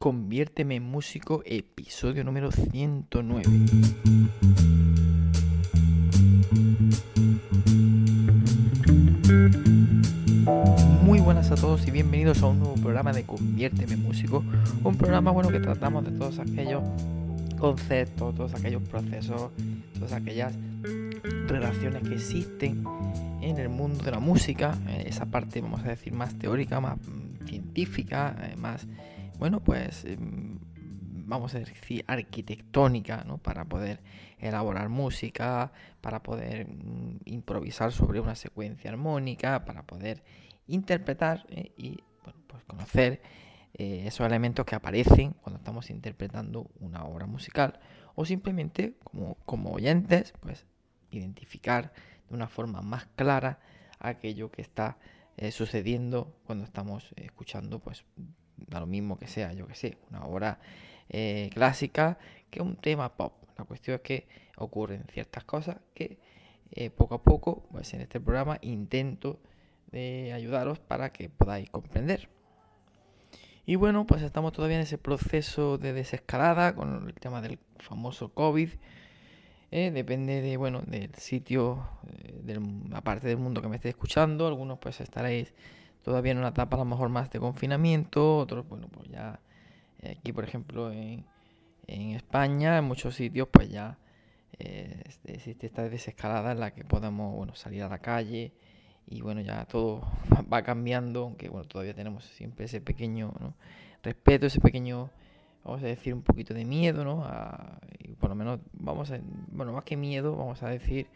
Conviérteme en músico, episodio número 109. Muy buenas a todos y bienvenidos a un nuevo programa de Conviérteme en músico, un programa bueno que tratamos de todos aquellos conceptos, todos aquellos procesos, todas aquellas relaciones que existen en el mundo de la música, eh, esa parte vamos a decir más teórica, más mm, científica, eh, más bueno, pues em, vamos a decir arquitectónica, ¿no? Para poder elaborar música, para poder mm, improvisar sobre una secuencia armónica, para poder interpretar eh, y bueno, pues conocer eh, esos elementos que aparecen cuando estamos interpretando una obra musical o simplemente como, oyentes, pues identificar de una forma más clara aquello que está eh, sucediendo cuando estamos escuchando pues da lo mismo que sea, yo que sé, una obra eh, clásica que un tema pop. La cuestión es que ocurren ciertas cosas que eh, poco a poco, pues en este programa intento de ayudaros para que podáis comprender. Y bueno, pues estamos todavía en ese proceso de desescalada con el tema del famoso COVID. Eh, depende de, bueno, del sitio, del, aparte del mundo que me esté escuchando. Algunos pues estaréis todavía en una etapa a lo mejor más de confinamiento, otros, bueno, pues ya eh, aquí por ejemplo en, España, en muchos sitios pues ya eh, existe esta desescalada en la que podemos, bueno, salir a la calle y bueno, ya todo va cambiando, aunque bueno, todavía tenemos siempre ese pequeño respeto, ese pequeño, vamos a decir, un poquito de miedo, ¿no? y por lo menos vamos bueno, más que miedo, vamos a decir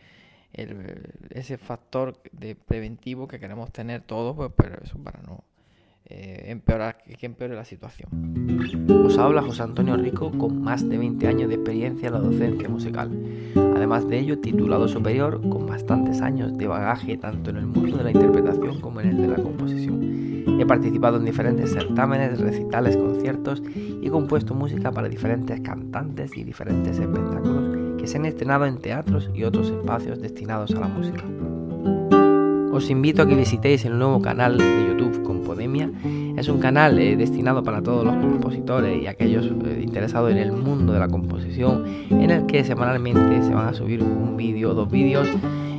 ese factor de preventivo que queremos tener todos, pues, pero eso para no eh, empeorar, que empeore la situación. Os habla José Antonio Rico con más de 20 años de experiencia en la docencia musical. Además de ello, titulado superior con bastantes años de bagaje tanto en el mundo de la interpretación como en el de la composición. He participado en diferentes certámenes, recitales, conciertos y compuesto música para diferentes cantantes y diferentes espectáculos que se han estrenado en teatros y otros espacios destinados a la música. Os invito a que visitéis el nuevo canal de YouTube Compodemia. Es un canal eh, destinado para todos los compositores y aquellos eh, interesados en el mundo de la composición, en el que semanalmente se van a subir un vídeo o dos vídeos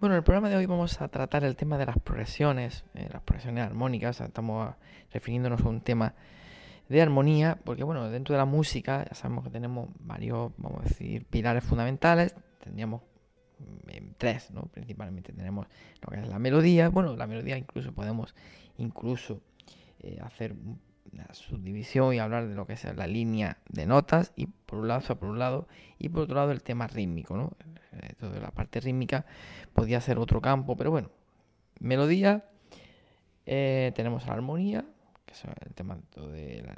Bueno, en el programa de hoy vamos a tratar el tema de las progresiones, eh, las progresiones armónicas. Estamos refiriéndonos a un tema de armonía, porque bueno, dentro de la música ya sabemos que tenemos varios, vamos a decir, pilares fundamentales. Tendríamos mm, tres, ¿no? Principalmente tenemos lo que es la melodía. Bueno, la melodía incluso podemos incluso eh, hacer una subdivisión y hablar de lo que es la línea de notas y por un lado, por un lado y por otro lado el tema rítmico, ¿no? Eh, toda la parte rítmica podía ser otro campo, pero bueno, melodía, eh, tenemos la armonía, que es el tema de,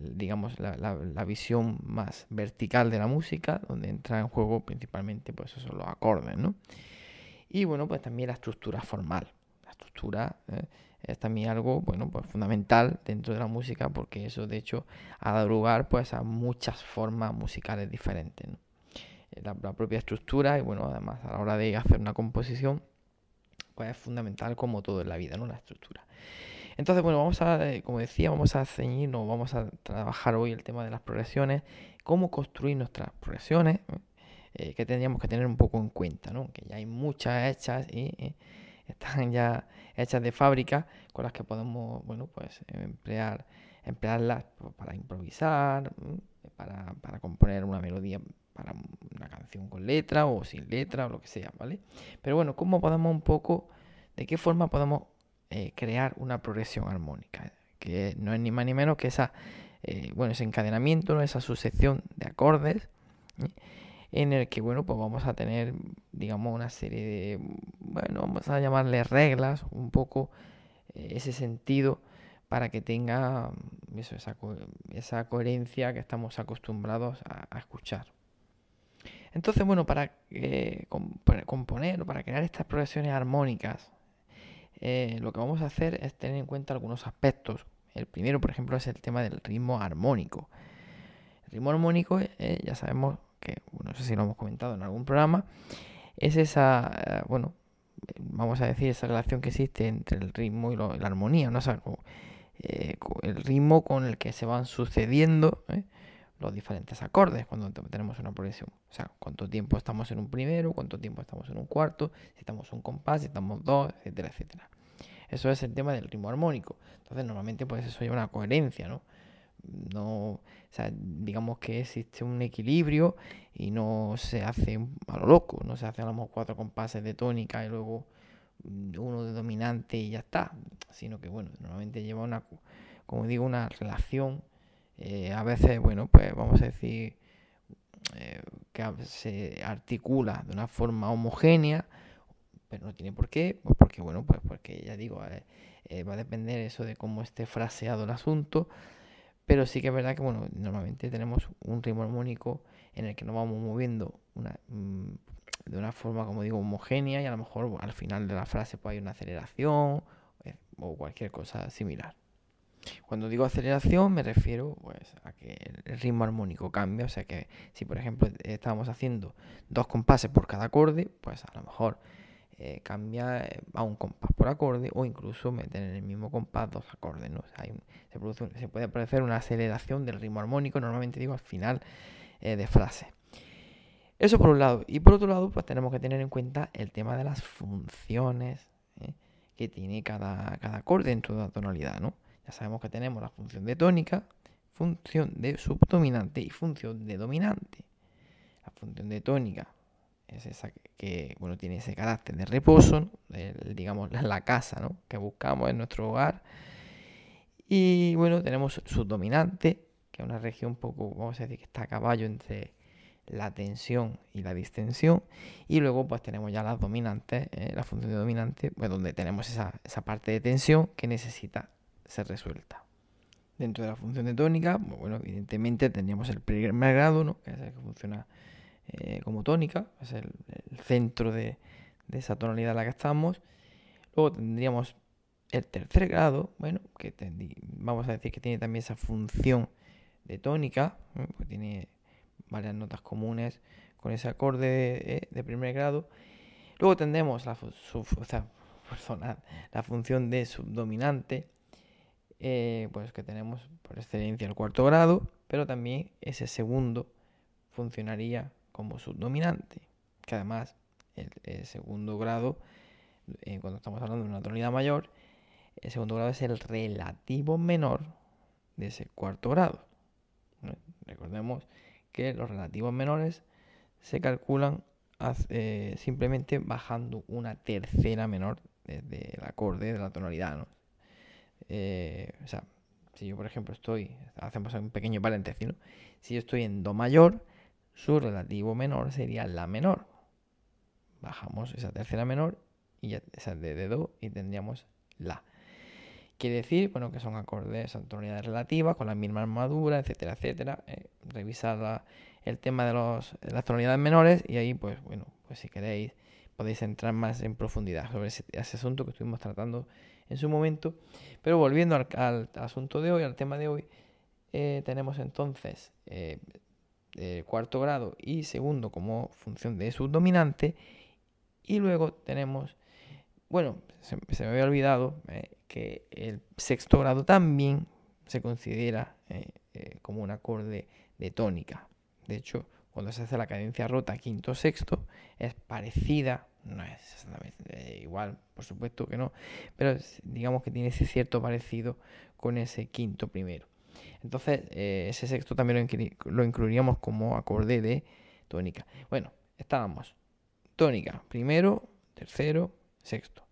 digamos, la, visión más vertical de la música, donde entra en juego principalmente, pues esos son los acordes, ¿no? Y bueno, pues también la estructura formal. La estructura eh, es también algo, bueno, pues fundamental dentro de la música, porque eso de hecho ha dado lugar pues a muchas formas musicales diferentes, ¿no? La, propia estructura y bueno, además a la hora de hacer una composición, pues es fundamental como todo en la vida, ¿no? La estructura. Entonces, bueno, vamos a, eh, como decía, vamos a ceñirnos, vamos a trabajar hoy el tema de las progresiones, cómo construir nuestras progresiones, eh, que tendríamos que tener un poco en cuenta, ¿no? Que ya hay muchas hechas y eh, están ya hechas de fábrica con las que podemos, bueno, pues emplear, emplearlas para improvisar, para, para componer una melodía para una canción con letra o sin letra o lo que sea, ¿vale? Pero bueno, ¿cómo podemos un poco, de qué forma podemos eh, crear una progresión armónica? Que no es ni más ni menos que esa, eh, bueno, ese encadenamiento, esa sucesión de acordes en el que, bueno, pues vamos a tener, digamos, una serie de, bueno, vamos a llamarle reglas, un poco eh, ese sentido para que tenga esa, esa, coherencia que estamos acostumbrados a, escuchar. Entonces, bueno, para, eh, componer o para crear estas progresiones armónicas, eh, lo que vamos a hacer es tener en cuenta algunos aspectos. El primero, por ejemplo, es el tema del ritmo armónico. El ritmo armónico, ya sabemos que no sé si lo hemos comentado en algún programa, es esa, eh, bueno, vamos a decir, esa relación que existe entre el ritmo y, la armonía, ¿no? Eh, el ritmo con el que se van sucediendo ¿eh? Los diferentes acordes cuando tenemos una progresión. O sea, cuánto tiempo estamos en un primero, cuánto tiempo estamos en un cuarto, si estamos un compás, si estamos dos, etcétera, etcétera. Eso es el tema del ritmo armónico. Entonces, normalmente, pues eso lleva una coherencia, ¿no? no, digamos que existe un equilibrio y no se hace a lo loco, no se hace a lo mejor cuatro compases de tónica y luego mm, uno de dominante y ya está, sino que bueno, normalmente lleva una, como digo, una relación, eh, a veces, bueno, pues vamos a decir eh, que se articula de una forma homogénea, pero no tiene por qué, pues porque bueno, pues porque ya digo, eh, va a depender eso de cómo esté fraseado el asunto, pero sí que es verdad que, bueno, normalmente tenemos un ritmo armónico en el que nos vamos moviendo mm, de una forma, como digo, homogénea y a lo mejor al final de la frase pues, hay una aceleración o cualquier cosa similar. Cuando digo aceleración me refiero pues, a que el ritmo armónico cambia, o sea que si por ejemplo estábamos haciendo dos compases por cada acorde, pues a lo mejor eh, cambia eh, a un compás por acorde o incluso meter en el mismo compás dos acordes. ¿no? se, puede aparecer una aceleración del ritmo armónico, normalmente digo al final eh, de frase. Eso por un lado. Y por otro lado, pues tenemos que tener en cuenta el tema de las funciones que tiene cada, cada acorde dentro de la tonalidad. ¿no? Ya sabemos que tenemos la función de tónica, función de subdominante y función de dominante. La función de tónica es esa que, bueno, tiene ese carácter de reposo, digamos, la casa que buscamos en nuestro hogar. Y bueno, tenemos su dominante, que es una región un poco, vamos a decir, que está a caballo entre la tensión y la distensión. Y luego pues tenemos ya las dominantes, ¿eh? la función de dominante, pues donde tenemos esa, parte de tensión que necesita ser resuelta. Dentro de la función de tónica, pues, bueno, evidentemente tendríamos el primer grado, ¿no? que es el que funciona eh, como tónica, es el, centro de, esa tonalidad en la que estamos. Luego tendríamos el tercer grado, bueno, que vamos a decir que tiene también esa función de tónica, pues tiene varias notas comunes con ese acorde de, primer grado. Luego tendremos la función de subdominante, eh, pues que tenemos por excelencia el cuarto grado, pero también ese segundo funcionaría como subdominante, que además el, segundo grado, eh, cuando estamos hablando de una tonalidad mayor, el segundo grado es el relativo menor de ese cuarto grado. Recordemos que los relativos menores se calculan eh, simplemente bajando una tercera menor desde el acorde de la tonalidad. Eh, o sea, si yo por ejemplo estoy, hacemos un pequeño paréntesis, si yo estoy en Do mayor, su relativo menor sería la menor. Bajamos esa tercera menor y ya, esa de, do y tendríamos la. Quiere decir, bueno, que son acordes a tonalidades relativas, con la misma armadura, etcétera, etcétera. Eh, revisar el tema de, los, las tonalidades menores y ahí, pues bueno, pues si queréis podéis entrar más en profundidad sobre ese, asunto que estuvimos tratando en su momento. Pero volviendo al, asunto de hoy, al tema de hoy, eh, tenemos entonces eh, cuarto grado y segundo como función de subdominante. Y luego tenemos, bueno, se, me había olvidado eh, que el sexto grado también se considera eh, eh, como un acorde de tónica. De hecho, cuando se hace la cadencia rota quinto sexto, es parecida, no es exactamente igual, por supuesto que no, pero digamos que tiene ese cierto parecido con ese quinto primero. Entonces, eh, ese sexto también lo, incluiríamos como acorde de tónica. Bueno, estábamos tónica, primero, tercero, sexto.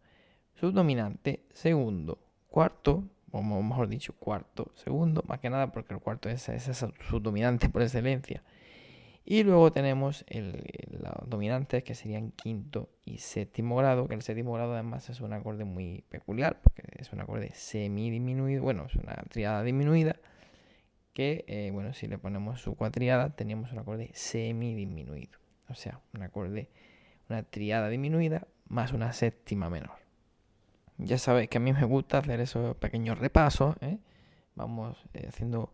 Subdominante, segundo, cuarto, o mejor dicho, cuarto, segundo, más que nada porque el cuarto es, es subdominante por excelencia. Y luego tenemos el, los dominantes que serían quinto y séptimo grado, que el séptimo grado además es un acorde muy peculiar, porque es un acorde semidiminuido, bueno, es una triada disminuida, que, eh, bueno, si le ponemos su cuatriada, teníamos un acorde semidisminuido. O sea, un acorde, una triada disminuida más una séptima menor. Ya sabéis que a mí me gusta hacer esos pequeños repasos, ¿eh? vamos eh, haciendo,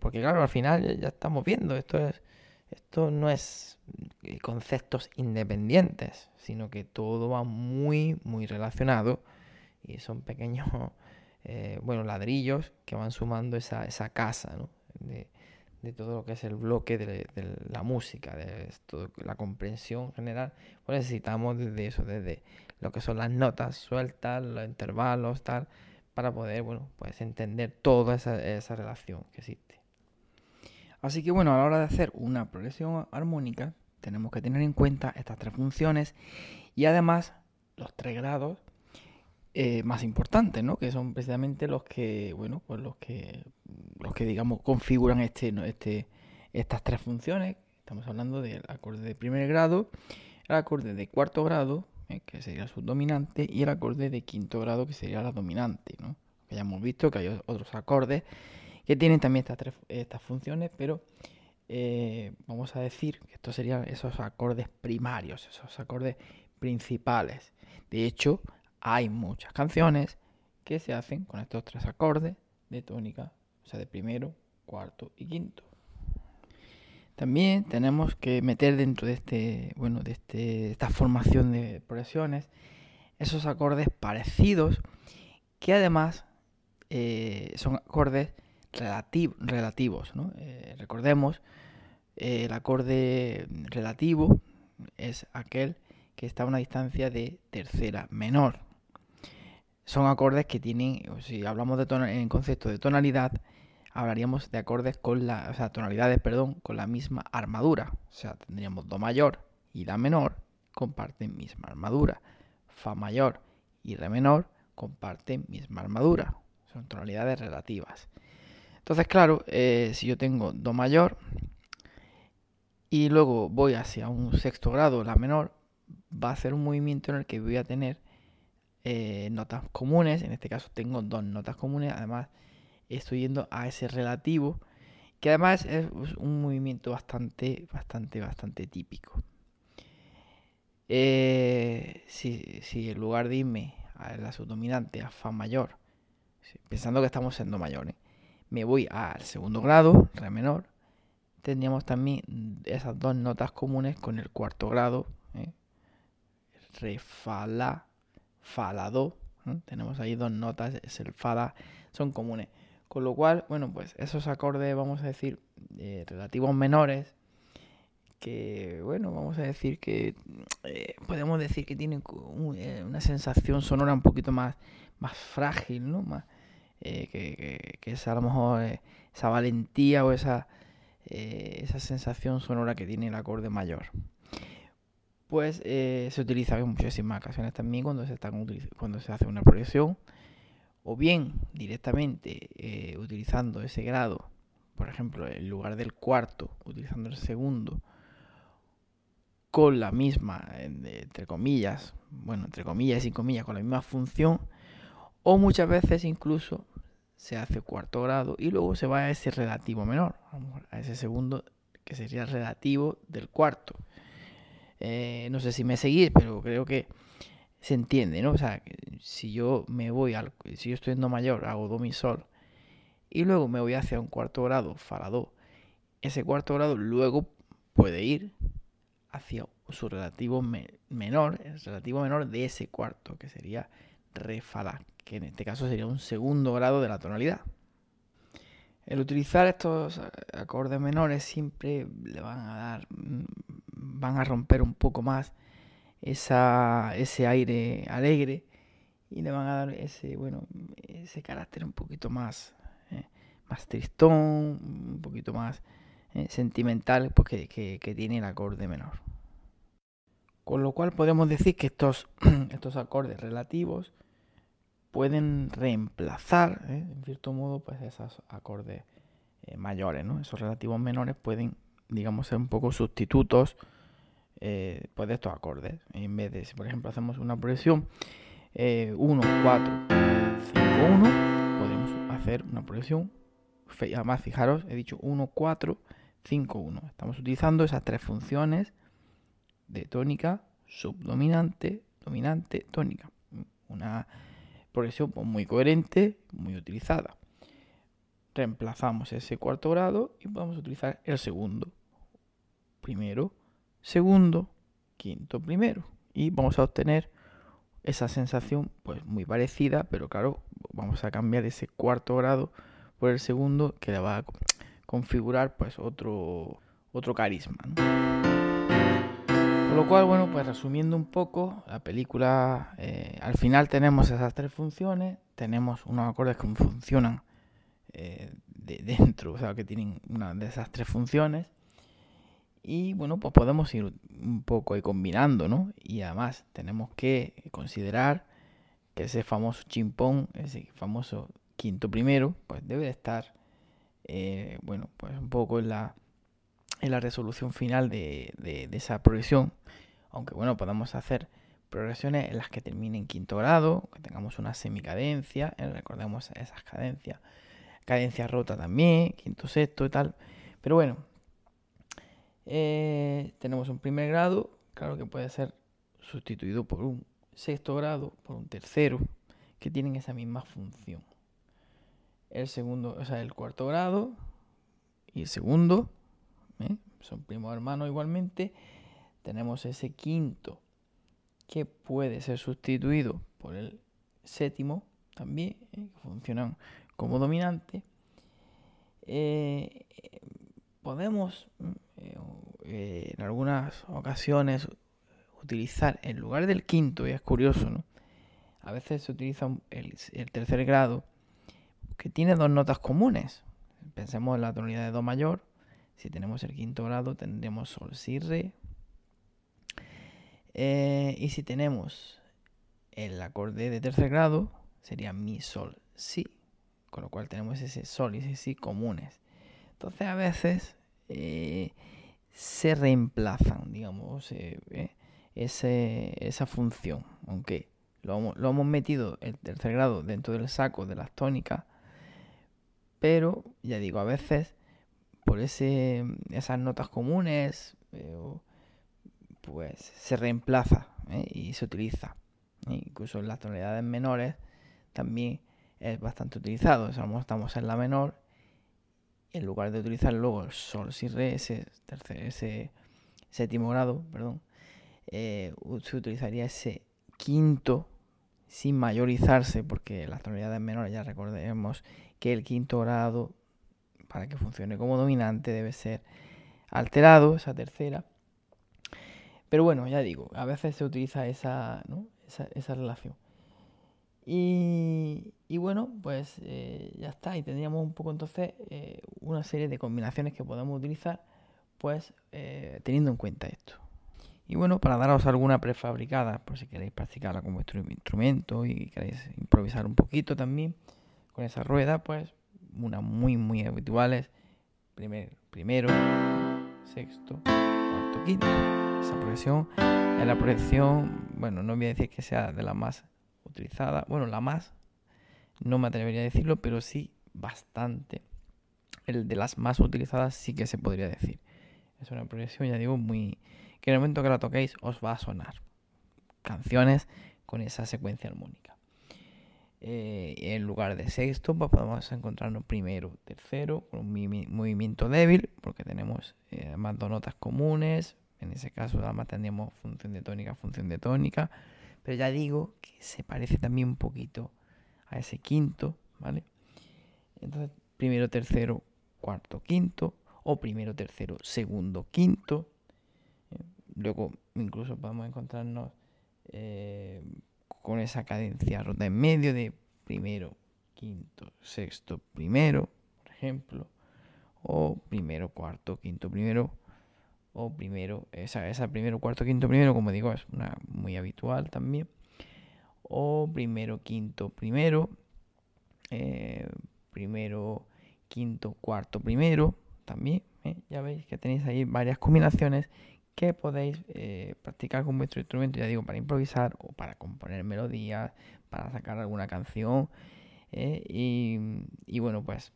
porque claro, al final ya estamos viendo, esto es esto no es eh, conceptos independientes, sino que todo va muy, muy relacionado y son pequeños, eh, bueno, ladrillos que van sumando esa, esa casa, ¿no? de, todo lo que es el bloque de, la música, de la comprensión general. Pues necesitamos desde eso, desde lo que son las notas sueltas, los intervalos, tal, para poder, bueno, pues entender toda esa, esa relación que existe. Así que bueno, a la hora de hacer una progresión armónica, tenemos que tener en cuenta estas tres funciones y además los tres grados eh, más importantes, ¿no? Que son precisamente los que, bueno, pues los que, los que digamos configuran este, este, estas tres funciones. Estamos hablando del acorde de primer grado, el acorde de cuarto grado, eh, que sería el subdominante, y el acorde de quinto grado, que sería la dominante, ¿no? Que ya hemos visto que hay otros acordes que tienen también estas, tres, estas funciones, pero eh, vamos a decir que estos serían esos acordes primarios, esos acordes principales. De hecho, hay muchas canciones que se hacen con estos tres acordes de tónica, o sea, de primero, cuarto y quinto. También tenemos que meter dentro de este, bueno, de este, esta formación de progresiones esos acordes parecidos que además eh, son acordes relativos. Eh, recordemos, eh, el acorde relativo es aquel que está a una distancia de tercera menor. Son acordes que tienen, si hablamos de en concepto de tonalidad, hablaríamos de acordes con la, tonalidades, perdón, con la misma armadura. O sea, tendríamos do mayor y la menor comparten misma armadura. Fa mayor y re menor comparten misma armadura. Son tonalidades relativas. Entonces, claro, eh, si yo tengo Do mayor y luego voy hacia un sexto grado, la menor, va a ser un movimiento en el que voy a tener eh, notas comunes. En este caso tengo dos notas comunes. Además, estoy yendo a ese relativo, que además es un movimiento bastante, bastante, bastante típico. Eh, si, en lugar de irme a la subdominante, a Fa mayor, pensando que estamos en Do mayor, ¿eh? Me voy al segundo grado, re menor, tendríamos también esas dos notas comunes con el cuarto grado, ¿eh? re, fa, la, fa, la, do. Tenemos ahí dos notas, es el fa, la, son comunes. Con lo cual, bueno, pues esos acordes, vamos a decir, eh, relativos menores, que, bueno, vamos a decir que eh, podemos decir que tienen una sensación sonora un poquito más, más frágil, ¿no? Más, eh, que, que, es a lo mejor eh, esa valentía o esa, eh, esa sensación sonora que tiene el acorde mayor. Pues se utiliza en muchísimas ocasiones también cuando se, están cuando se hace una progresión o bien directamente utilizando ese grado, por ejemplo, en lugar del cuarto, utilizando el segundo, con la misma, entre comillas, bueno, entre comillas y sin comillas, con la misma función, o muchas veces incluso se hace cuarto grado y luego se va a ese relativo menor, a ese segundo que sería relativo del cuarto. Eh, no sé si me seguís, pero creo que se entiende, ¿no? O sea, si yo me voy al, si yo estoy en do mayor, hago do mi sol y luego me voy hacia un cuarto grado, fa do. Ese cuarto grado luego puede ir hacia su relativo menor, el relativo menor de ese cuarto, que sería re fa que en este caso sería un segundo grado de la tonalidad. El utilizar estos acordes menores siempre le van a dar, mm, van a romper un poco más esa, ese aire alegre y le van a dar ese, bueno, ese carácter un poquito más, eh, más tristón, un poquito más eh, sentimental porque, que tiene el acorde menor. Con lo cual podemos decir que estos, estos acordes relativos pueden reemplazar, ¿eh? en cierto modo, pues esos acordes eh, mayores, ¿no? Esos relativos menores pueden, digamos, ser un poco sustitutos eh, pues de estos acordes. En vez de, si por ejemplo hacemos una progresión 1, 4, 5, 1, podemos hacer una progresión. Además, fijaros, he dicho 1, 4, 5, 1. Estamos utilizando esas tres funciones de tónica, subdominante, dominante, tónica. Una progresión pues, muy coherente, muy utilizada. Reemplazamos ese cuarto grado y podemos utilizar el segundo. Primero, segundo, quinto, primero. Y vamos a obtener esa sensación pues muy parecida, pero claro, vamos a cambiar ese cuarto grado por el segundo que le va a configurar pues otro, otro carisma. Con lo cual, bueno, pues resumiendo un poco, la película, eh, al final tenemos esas tres funciones, tenemos unos acordes que funcionan eh, de dentro, o sea, que tienen una de esas tres funciones. Y bueno, pues podemos ir un poco ahí combinando, ¿no? Y además tenemos que considerar que ese famoso chimpón, ese famoso quinto primero, pues debe estar, eh, bueno, pues un poco en la en la resolución final de, esa progresión. Aunque bueno, podemos hacer progresiones en las que terminen quinto grado, que tengamos una semicadencia, eh, recordemos esas cadencias, cadencia rota también, quinto, sexto y tal. Pero bueno, eh, tenemos un primer grado, claro que puede ser sustituido por un sexto grado, por un tercero, que tienen esa misma función. El segundo, o sea, el cuarto grado y el segundo ¿eh? son primos hermanos igualmente. Tenemos ese quinto que puede ser sustituido por el séptimo también, ¿eh? que funcionan como dominante. Eh, podemos en algunas ocasiones utilizar en lugar del quinto, y es curioso, ¿no? A veces se utiliza el, el tercer grado que tiene dos notas comunes. Pensemos en la tonalidad de Do mayor si tenemos el quinto grado tendremos sol, si, re. Eh, y si tenemos el acorde de tercer grado, sería mi, sol, si. Con lo cual tenemos ese sol y ese si comunes. Entonces a veces eh, se reemplazan, digamos, eh, esa función. Aunque lo, lo hemos metido el tercer grado dentro del saco de las tónicas. Pero, ya digo, a veces por esas notas comunes, eh, pues se reemplaza ¿eh? y se utiliza. ¿eh? Incluso en las tonalidades menores también es bastante utilizado. estamos en la menor, en lugar de utilizar luego el sol, si, re, ese, tercer, ese séptimo grado, perdón, se utilizaría ese quinto sin mayorizarse, porque las tonalidades menores ya recordemos que el quinto grado para que funcione como dominante debe ser alterado, esa tercera. Pero bueno, ya digo, a veces se utiliza esa, esa, relación. Y, bueno, pues eh, ya está. Y tendríamos un poco entonces eh, una serie de combinaciones que podemos utilizar, pues eh, teniendo en cuenta esto. Y bueno, para daros alguna prefabricada, por si queréis practicarla con vuestro instrumento y queréis improvisar un poquito también con esa rueda, pues una muy, muy habituales. Primer, primero, sexto, cuarto, quinto. Esa progresión es la progresión, bueno, no voy a decir que sea de la más utilizada, bueno, la más, no me atrevería a decirlo, pero sí bastante. El de las más utilizadas sí que se podría decir. Es una progresión, ya digo, muy... que en el momento que la toquéis os va a sonar. Canciones con esa secuencia armónica. Eh, en lugar de sexto, pues podemos encontrarnos primero, tercero, con un movimiento débil, porque tenemos eh, más dos notas comunes. En ese caso, además tendríamos función de tónica, función de tónica. Pero ya digo que se parece también un poquito a ese quinto, ¿vale? Entonces, primero, tercero, cuarto, quinto, o primero, tercero, segundo, quinto. Eh, luego, incluso podemos encontrarnos con esa cadencia rota en medio de primero, quinto, sexto, primero, por ejemplo, o primero, cuarto, quinto, primero, o primero, esa, esa primero, cuarto, quinto, primero, como digo, es una muy habitual también, o primero, quinto, primero, eh, primero, quinto, cuarto, primero, también, ¿eh? ya veis que tenéis ahí varias combinaciones que podéis eh, practicar con vuestro instrumento, ya digo, para improvisar o para componer melodías, para sacar alguna canción. Y, y, bueno, pues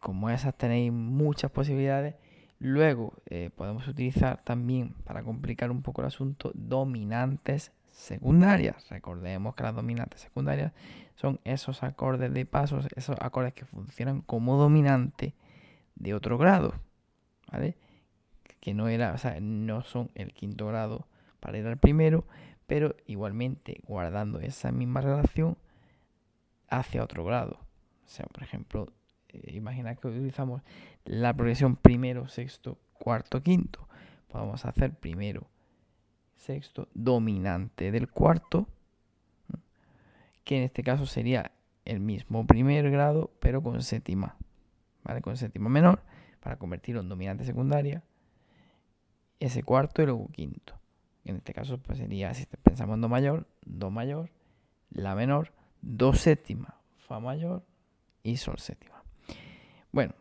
como esas tenéis muchas posibilidades Luego eh, podemos utilizar también, para complicar un poco el asunto, dominantes secundarias. Recordemos que las dominantes secundarias son esos acordes de pasos, esos acordes que funcionan como dominante de otro grado, ¿vale? Que no era, o sea, no son el quinto grado para ir al primero, pero igualmente guardando esa misma relación hacia otro grado. O sea, por ejemplo, eh, imagina que utilizamos la progresión primero, sexto, cuarto, quinto. Podemos hacer primero, sexto, dominante del cuarto, que en este caso sería el mismo primer grado, pero con séptima, ¿vale? Con séptima menor, para convertirlo en dominante secundaria, ese cuarto y luego quinto. En este caso, pues sería, si pensamos en do mayor, do mayor, la menor, do séptima, fa mayor y sol séptima. Bueno,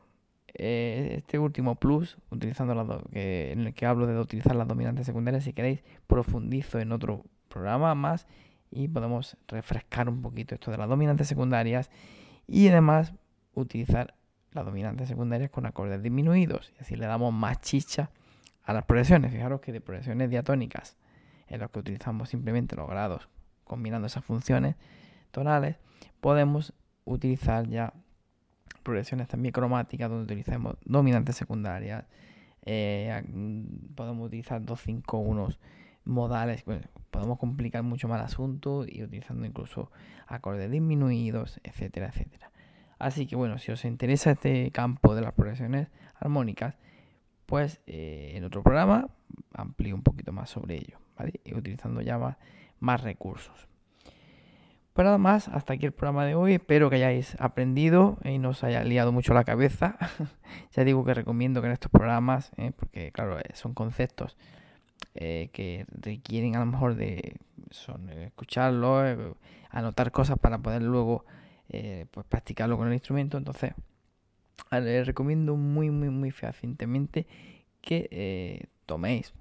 eh, este último plus, utilizando la en el que hablo de utilizar las dominantes secundarias, si queréis, profundizo en otro programa más y podemos refrescar un poquito esto de las dominantes secundarias y además utilizar las dominantes secundarias con acordes disminuidos y así le damos más chicha a las progresiones. Fijaros que de progresiones diatónicas, en las que utilizamos simplemente los grados combinando esas funciones tonales, podemos utilizar ya progresiones también cromáticas donde utilizamos dominantes secundarias. Eh, podemos utilizar 2, 5, 1 modales. podemos complicar mucho más el asunto y utilizando incluso acordes disminuidos, etcétera, etcétera. Así que bueno, si os interesa este campo de las progresiones armónicas, pues eh, en otro programa amplío un poquito más sobre ello, ¿vale? Y utilizando ya más recursos. Pues nada más, hasta aquí el programa de hoy. Espero que hayáis aprendido y no os haya liado mucho la cabeza. ya digo que recomiendo que en estos programas, eh, porque claro, eh, son conceptos eh, que requieren a lo mejor de son, escucharlo, anotar cosas para poder luego pues practicarlo con el instrumento. Entonces, les recomiendo muy, muy, muy fehacientemente que toméis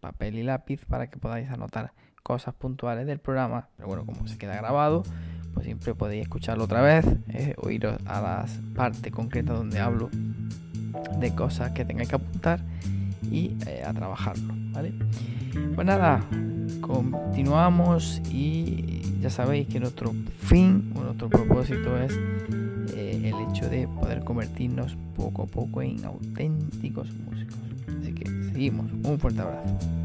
papel y lápiz para que podáis anotar cosas puntuales del programa. Pero bueno, como se queda grabado, pues siempre podéis escucharlo otra vez, eh, oír a las partes concretas donde hablo de cosas que tengáis que apuntar y eh, a trabajarlo, ¿vale? Pues nada, continuamos y ya sabéis que nuestro fin, nuestro propósito es eh, el hecho de poder convertirnos poco a poco en auténticos músicos. Así que seguimos. Un fuerte abrazo.